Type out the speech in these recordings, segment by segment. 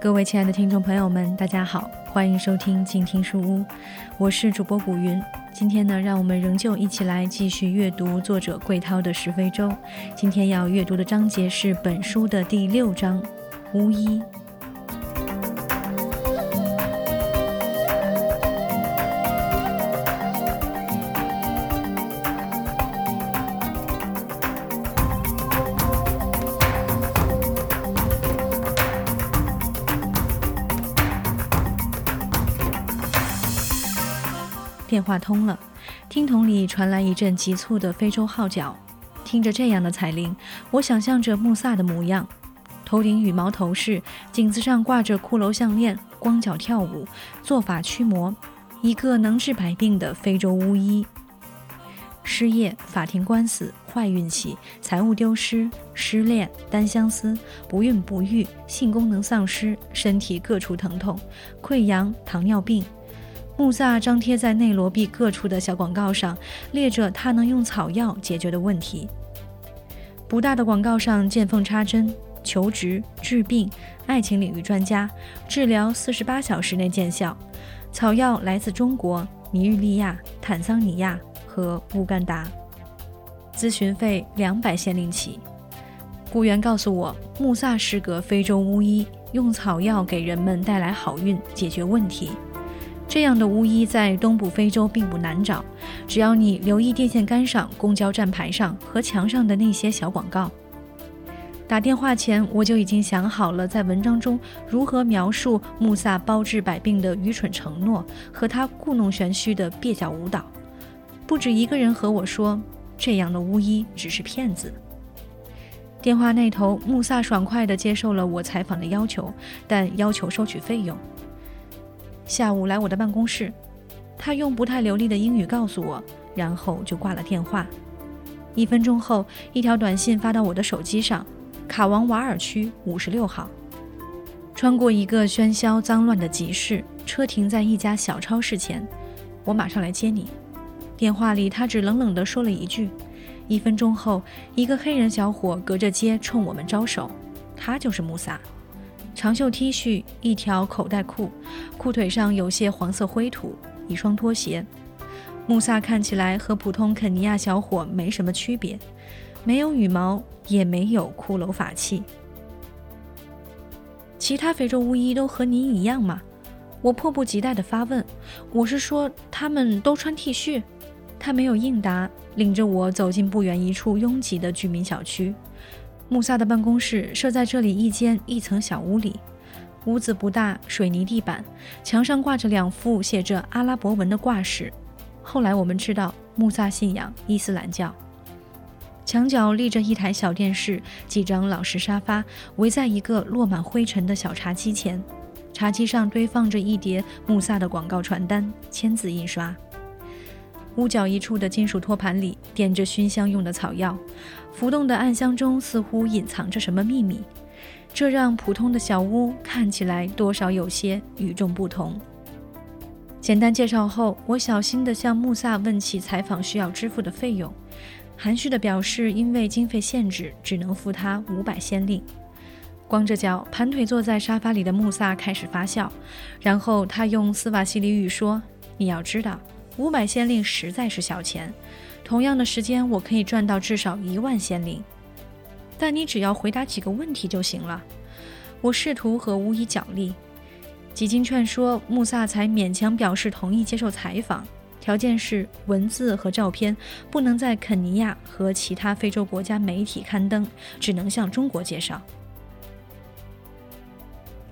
各位亲爱的听众朋友们，大家好，欢迎收听静听书屋，我是主播古云。今天呢，让我们仍旧一起来继续阅读作者桂涛的《石非洲》。今天要阅读的章节是本书的第六章《巫医》。电话通了，听筒里传来一阵急促的非洲号角。听着这样的彩铃，我想象着穆萨的模样：头顶羽毛头饰，颈子上挂着骷髅项链，光脚跳舞，做法驱魔，一个能治百病的非洲巫医。失业、法庭官司、坏运气、财物丢失、失恋、单相思、不孕不育、性功能丧失、身体各处疼痛、溃疡、糖尿病。穆萨张贴在内罗毕各处的小广告上，列着他能用草药解决的问题。不大的广告上见缝插针：求职、治病、爱情领域专家，治疗四十八小时内见效。草药来自中国、尼日利亚、坦桑尼亚和乌干达。咨询费两百先令起。雇员告诉我，穆萨是个非洲巫医，用草药给人们带来好运，解决问题。这样的巫医在东部非洲并不难找，只要你留意电线杆上、公交站牌上和墙上的那些小广告。打电话前，我就已经想好了在文章中如何描述穆萨包治百病的愚蠢承诺和他故弄玄虚的蹩脚舞蹈。不止一个人和我说，这样的巫医只是骗子。电话那头，穆萨爽快地接受了我采访的要求，但要求收取费用。下午来我的办公室，他用不太流利的英语告诉我，然后就挂了电话。一分钟后，一条短信发到我的手机上：卡王瓦尔区五十六号。穿过一个喧嚣脏乱的集市，车停在一家小超市前。我马上来接你。电话里，他只冷冷地说了一句。一分钟后，一个黑人小伙隔着街冲我们招手，他就是穆萨。长袖 T 恤，一条口袋裤，裤腿上有些黄色灰土，一双拖鞋。穆萨看起来和普通肯尼亚小伙没什么区别，没有羽毛，也没有骷髅法器。其他非洲巫医都和你一样吗？我迫不及待地发问。我是说，他们都穿 T 恤？他没有应答，领着我走进不远一处拥挤的居民小区。穆萨的办公室设在这里一间一层小屋里，屋子不大，水泥地板，墙上挂着两幅写着阿拉伯文的挂饰。后来我们知道，穆萨信仰伊斯兰教。墙角立着一台小电视，几张老式沙发，围在一个落满灰尘的小茶几前，茶几上堆放着一叠穆萨的广告传单、签字印刷。屋角一处的金属托盘里点着熏香用的草药，浮动的暗香中似乎隐藏着什么秘密，这让普通的小屋看起来多少有些与众不同。简单介绍后，我小心地向穆萨问起采访需要支付的费用，含蓄地表示因为经费限制，只能付他五百先令。光着脚盘腿坐在沙发里的穆萨开始发笑，然后他用斯瓦西里语说：“你要知道。”五百先令实在是小钱，同样的时间我可以赚到至少一万先令。但你只要回答几个问题就行了。我试图和巫医角力，几经劝说，穆萨才勉强表示同意接受采访，条件是文字和照片不能在肯尼亚和其他非洲国家媒体刊登，只能向中国介绍。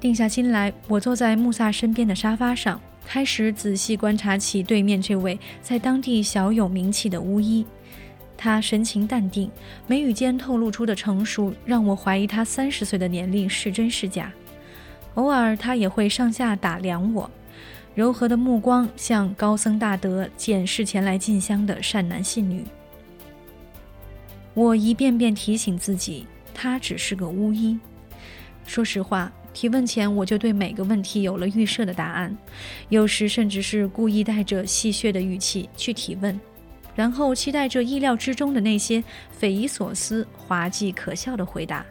定下心来，我坐在穆萨身边的沙发上。开始仔细观察起对面这位在当地小有名气的巫医，他神情淡定，眉宇间透露出的成熟让我怀疑他三十岁的年龄是真是假。偶尔他也会上下打量我，柔和的目光像高僧大德检视前来进香的善男信女。我一遍遍提醒自己，他只是个巫医。说实话。提问前，我就对每个问题有了预设的答案，有时甚至是故意带着戏谑的语气去提问，然后期待着意料之中的那些匪夷所思、滑稽可笑的回答。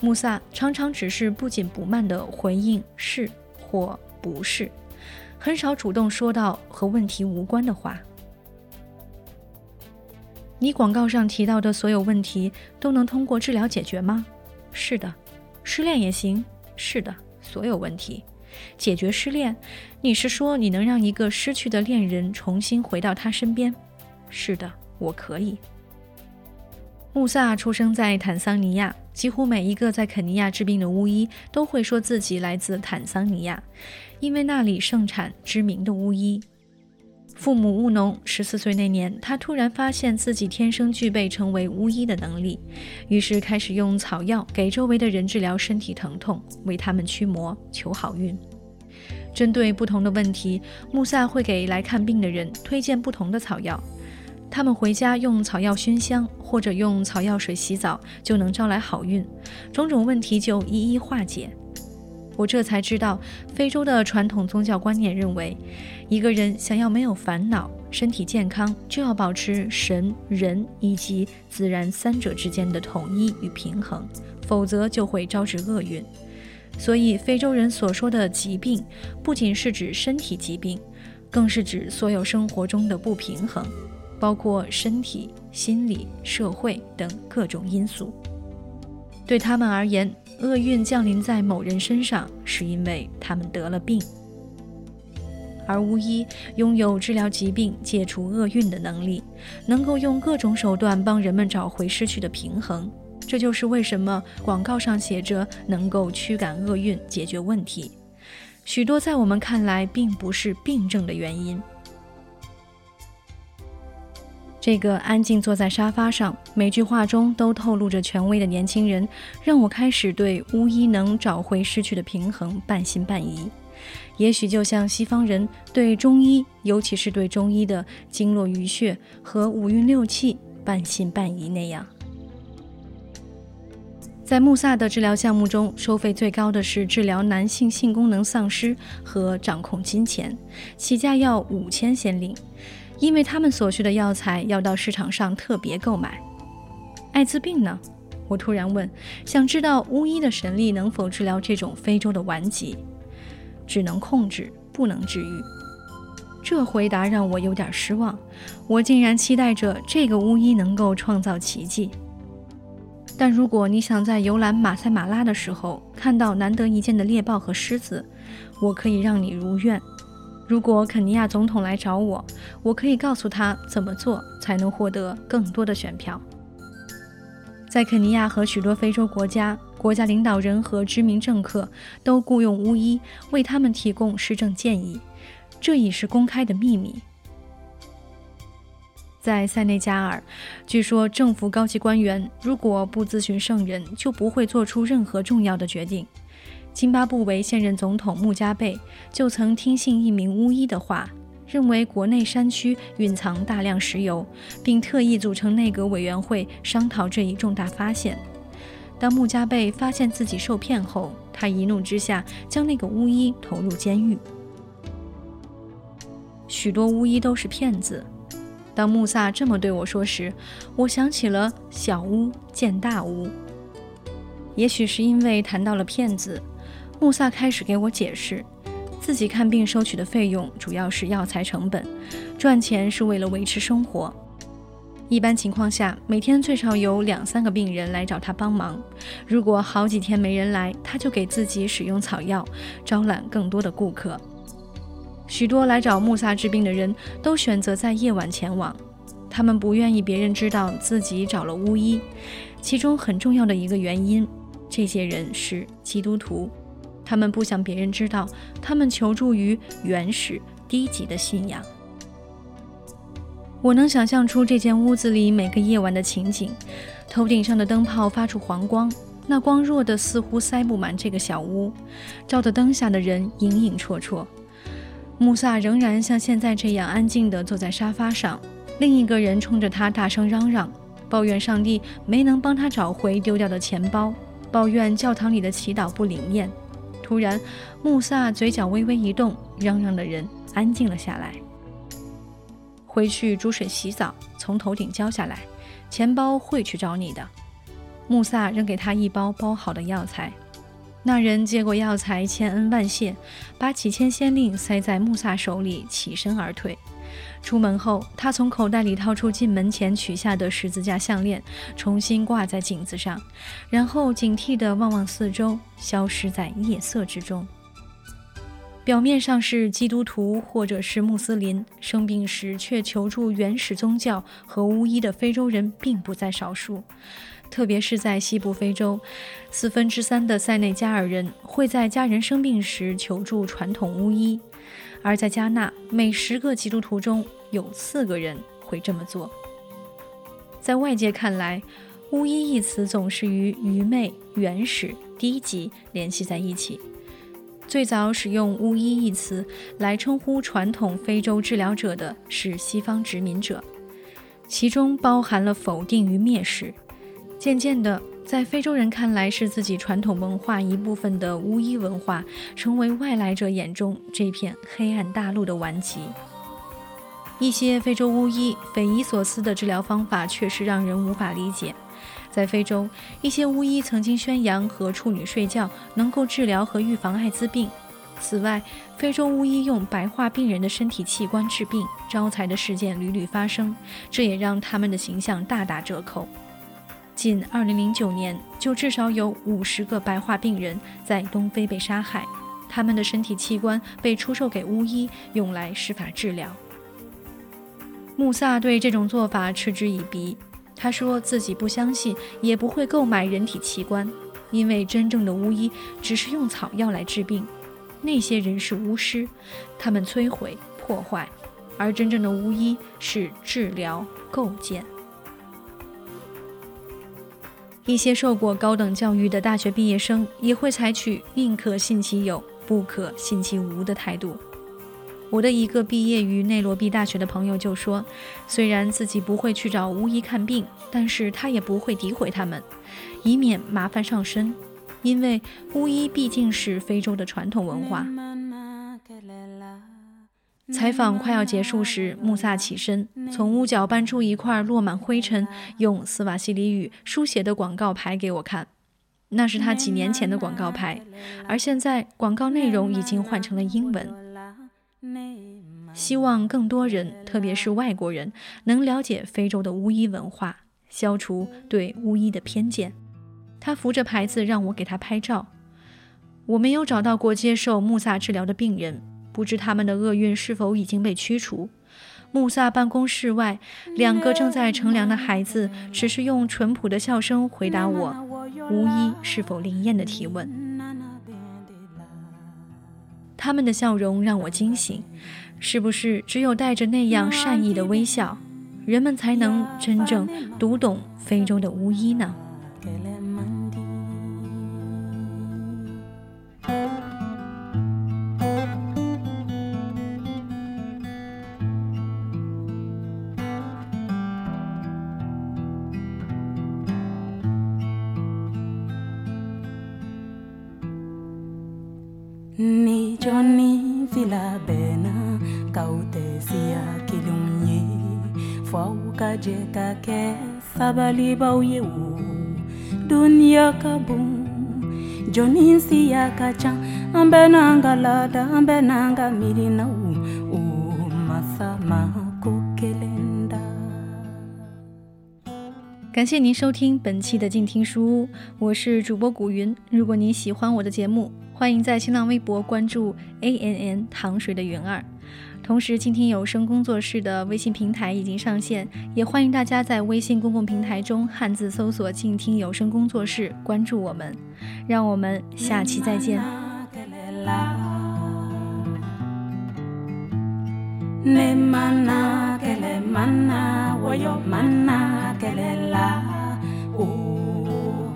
穆萨常常只是不紧不慢地回应是或不是，很少主动说到和问题无关的话。你广告上提到的所有问题都能通过治疗解决吗？是的。失恋也行。是的，所有问题。解决失恋？你是说你能让一个失去的恋人重新回到他身边？是的，我可以。穆萨出生在坦桑尼亚，几乎每一个在肯尼亚治病的巫医都会说自己来自坦桑尼亚，因为那里盛产知名的巫医。父母务农，十四岁那年，他突然发现自己天生具备成为巫医的能力，于是开始用草药给周围的人治疗身体疼痛，为他们驱魔求好运。针对不同的问题，穆萨会给来看病的人推荐不同的草药。他们回家用草药熏香，或者用草药水洗澡，就能招来好运，种种问题就一一化解。我这才知道，非洲的传统宗教观念认为，一个人想要没有烦恼、身体健康，就要保持神、人以及自然三者之间的统一与平衡，否则就会招致厄运。所以，非洲人所说的疾病，不仅是指身体疾病，更是指所有生活中的不平衡。包括身体、心理、社会等各种因素。对他们而言，厄运降临在某人身上，是因为他们得了病。而巫医拥有治疗疾病、解除厄运的能力，能够用各种手段帮人们找回失去的平衡。这就是为什么广告上写着能够驱赶厄运、解决问题。许多在我们看来并不是病症的原因。这个安静坐在沙发上，每句话中都透露着权威的年轻人，让我开始对巫医能找回失去的平衡半信半疑。也许就像西方人对中医，尤其是对中医的经络淤血和五运六气半信半疑那样。在穆萨的治疗项目中，收费最高的是治疗男性性功能丧失和掌控金钱，起价要五千先令。因为他们所需的药材要到市场上特别购买。艾滋病呢？我突然问，想知道巫医的神力能否治疗这种非洲的顽疾？只能控制，不能治愈。这回答让我有点失望。我竟然期待着这个巫医能够创造奇迹。但如果你想在游览马赛马拉的时候看到难得一见的猎豹和狮子，我可以让你如愿。如果肯尼亚总统来找我，我可以告诉他怎么做才能获得更多的选票。在肯尼亚和许多非洲国家，国家领导人和知名政客都雇佣巫医为他们提供施政建议，这已是公开的秘密。在塞内加尔，据说政府高级官员如果不咨询圣人，就不会做出任何重要的决定。津巴布韦现任总统穆加贝就曾听信一名巫医的话，认为国内山区蕴藏大量石油，并特意组成内阁委员会商讨这一重大发现。当穆加贝发现自己受骗后，他一怒之下将那个巫医投入监狱。许多巫医都是骗子。当穆萨这么对我说时，我想起了“小巫见大巫”。也许是因为谈到了骗子。穆萨开始给我解释，自己看病收取的费用主要是药材成本，赚钱是为了维持生活。一般情况下，每天最少有两三个病人来找他帮忙。如果好几天没人来，他就给自己使用草药，招揽更多的顾客。许多来找穆萨治病的人都选择在夜晚前往，他们不愿意别人知道自己找了巫医。其中很重要的一个原因，这些人是基督徒。他们不想别人知道，他们求助于原始低级的信仰。我能想象出这间屋子里每个夜晚的情景：头顶上的灯泡发出黄光，那光弱的似乎塞不满这个小屋，照得灯下的人影影绰绰。穆萨仍然像现在这样安静地坐在沙发上，另一个人冲着他大声嚷嚷，抱怨上帝没能帮他找回丢掉的钱包，抱怨教堂里的祈祷不灵验。突然，穆萨嘴角微微一动，嚷嚷的人安静了下来。回去煮水洗澡，从头顶浇下来，钱包会去找你的。穆萨扔给他一包包好的药材。那人接过药材，千恩万谢，把几千先令塞在穆萨手里，起身而退。出门后，他从口袋里掏出进门前取下的十字架项链，重新挂在颈子上，然后警惕地望望四周，消失在夜色之中。表面上是基督徒或者是穆斯林，生病时却求助原始宗教和巫医的非洲人并不在少数。特别是在西部非洲，四分之三的塞内加尔人会在家人生病时求助传统巫医，而在加纳，每十个基督徒中有四个人会这么做。在外界看来，巫医一词总是与愚昧、原始、低级联系在一起。最早使用巫医一词来称呼传统非洲治疗者的是西方殖民者，其中包含了否定与蔑视。渐渐的，在非洲人看来是自己传统文化一部分的巫医文化，成为外来者眼中这片黑暗大陆的顽疾。一些非洲巫医匪夷所思的治疗方法确实让人无法理解。在非洲，一些巫医曾经宣扬和处女睡觉能够治疗和预防艾滋病。此外，非洲巫医用白化病人的身体器官治病，招财的事件屡屡发生，这也让他们的形象大打折扣。仅2009年，就至少有50个白化病人在东非被杀害，他们的身体器官被出售给巫医，用来施法治疗。穆萨对这种做法嗤之以鼻，他说自己不相信，也不会购买人体器官，因为真正的巫医只是用草药来治病，那些人是巫师，他们摧毁破坏，而真正的巫医是治疗构建。一些受过高等教育的大学毕业生也会采取宁可信其有，不可信其无的态度。我的一个毕业于内罗毕大学的朋友就说，虽然自己不会去找巫医看病，但是他也不会诋毁他们，以免麻烦上身，因为巫医毕竟是非洲的传统文化。采访快要结束时，穆萨起身，从屋角搬出一块落满灰尘、用斯瓦西里语书写的广告牌给我看。那是他几年前的广告牌，而现在广告内容已经换成了英文。希望更多人，特别是外国人，能了解非洲的巫医文化，消除对巫医的偏见。他扶着牌子让我给他拍照。我没有找到过接受穆萨治疗的病人。不知他们的厄运是否已经被驱除。穆萨办公室外，两个正在乘凉的孩子只是用淳朴的笑声回答我巫医是否灵验的提问。他们的笑容让我惊醒，是不是只有带着那样善意的微笑，人们才能真正读懂非洲的巫医呢？Johnny Villa Bena kautesia kilunye fwa ukaje kake sabali bauyewu dunia kabum Johnny siya kacha ambe nanga lada ambe nanga mirina masama 感谢您收听本期的静听书屋，我是主播古云。如果您喜欢我的节目，欢迎在新浪微博关注 A N N 糖水的云儿。同时，静听有声工作室的微信平台已经上线，也欢迎大家在微信公共平台中汉字搜索“静听有声工作室”，关注我们。让我们下期再见。manna woyo mana kelela. O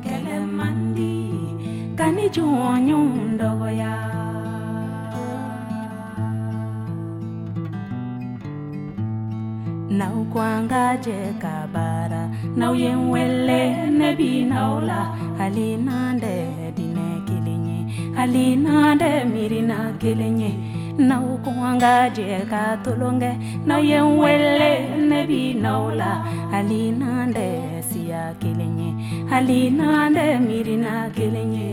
kelemandi kanijuonyu ndogo ya. Je kabara nauyenwele nebi naula. Alinande dine kilinye alinande mirina kilinye na ukuanga jeka tulonge na tolonkɛ nebi naula. Alina nde siya kilenye. Alina nde n'an tɛ miirina kelen ye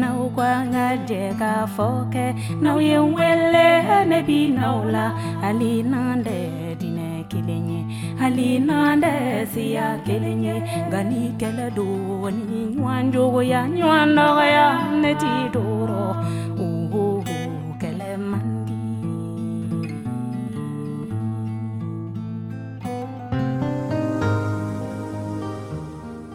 n'aw kɔngɔ jɛ ka fɔ kɛ n'aw ye n wele ne siya kilenye. Gani nka do ni nyanjo ya ɲɔgɔn ya neti doro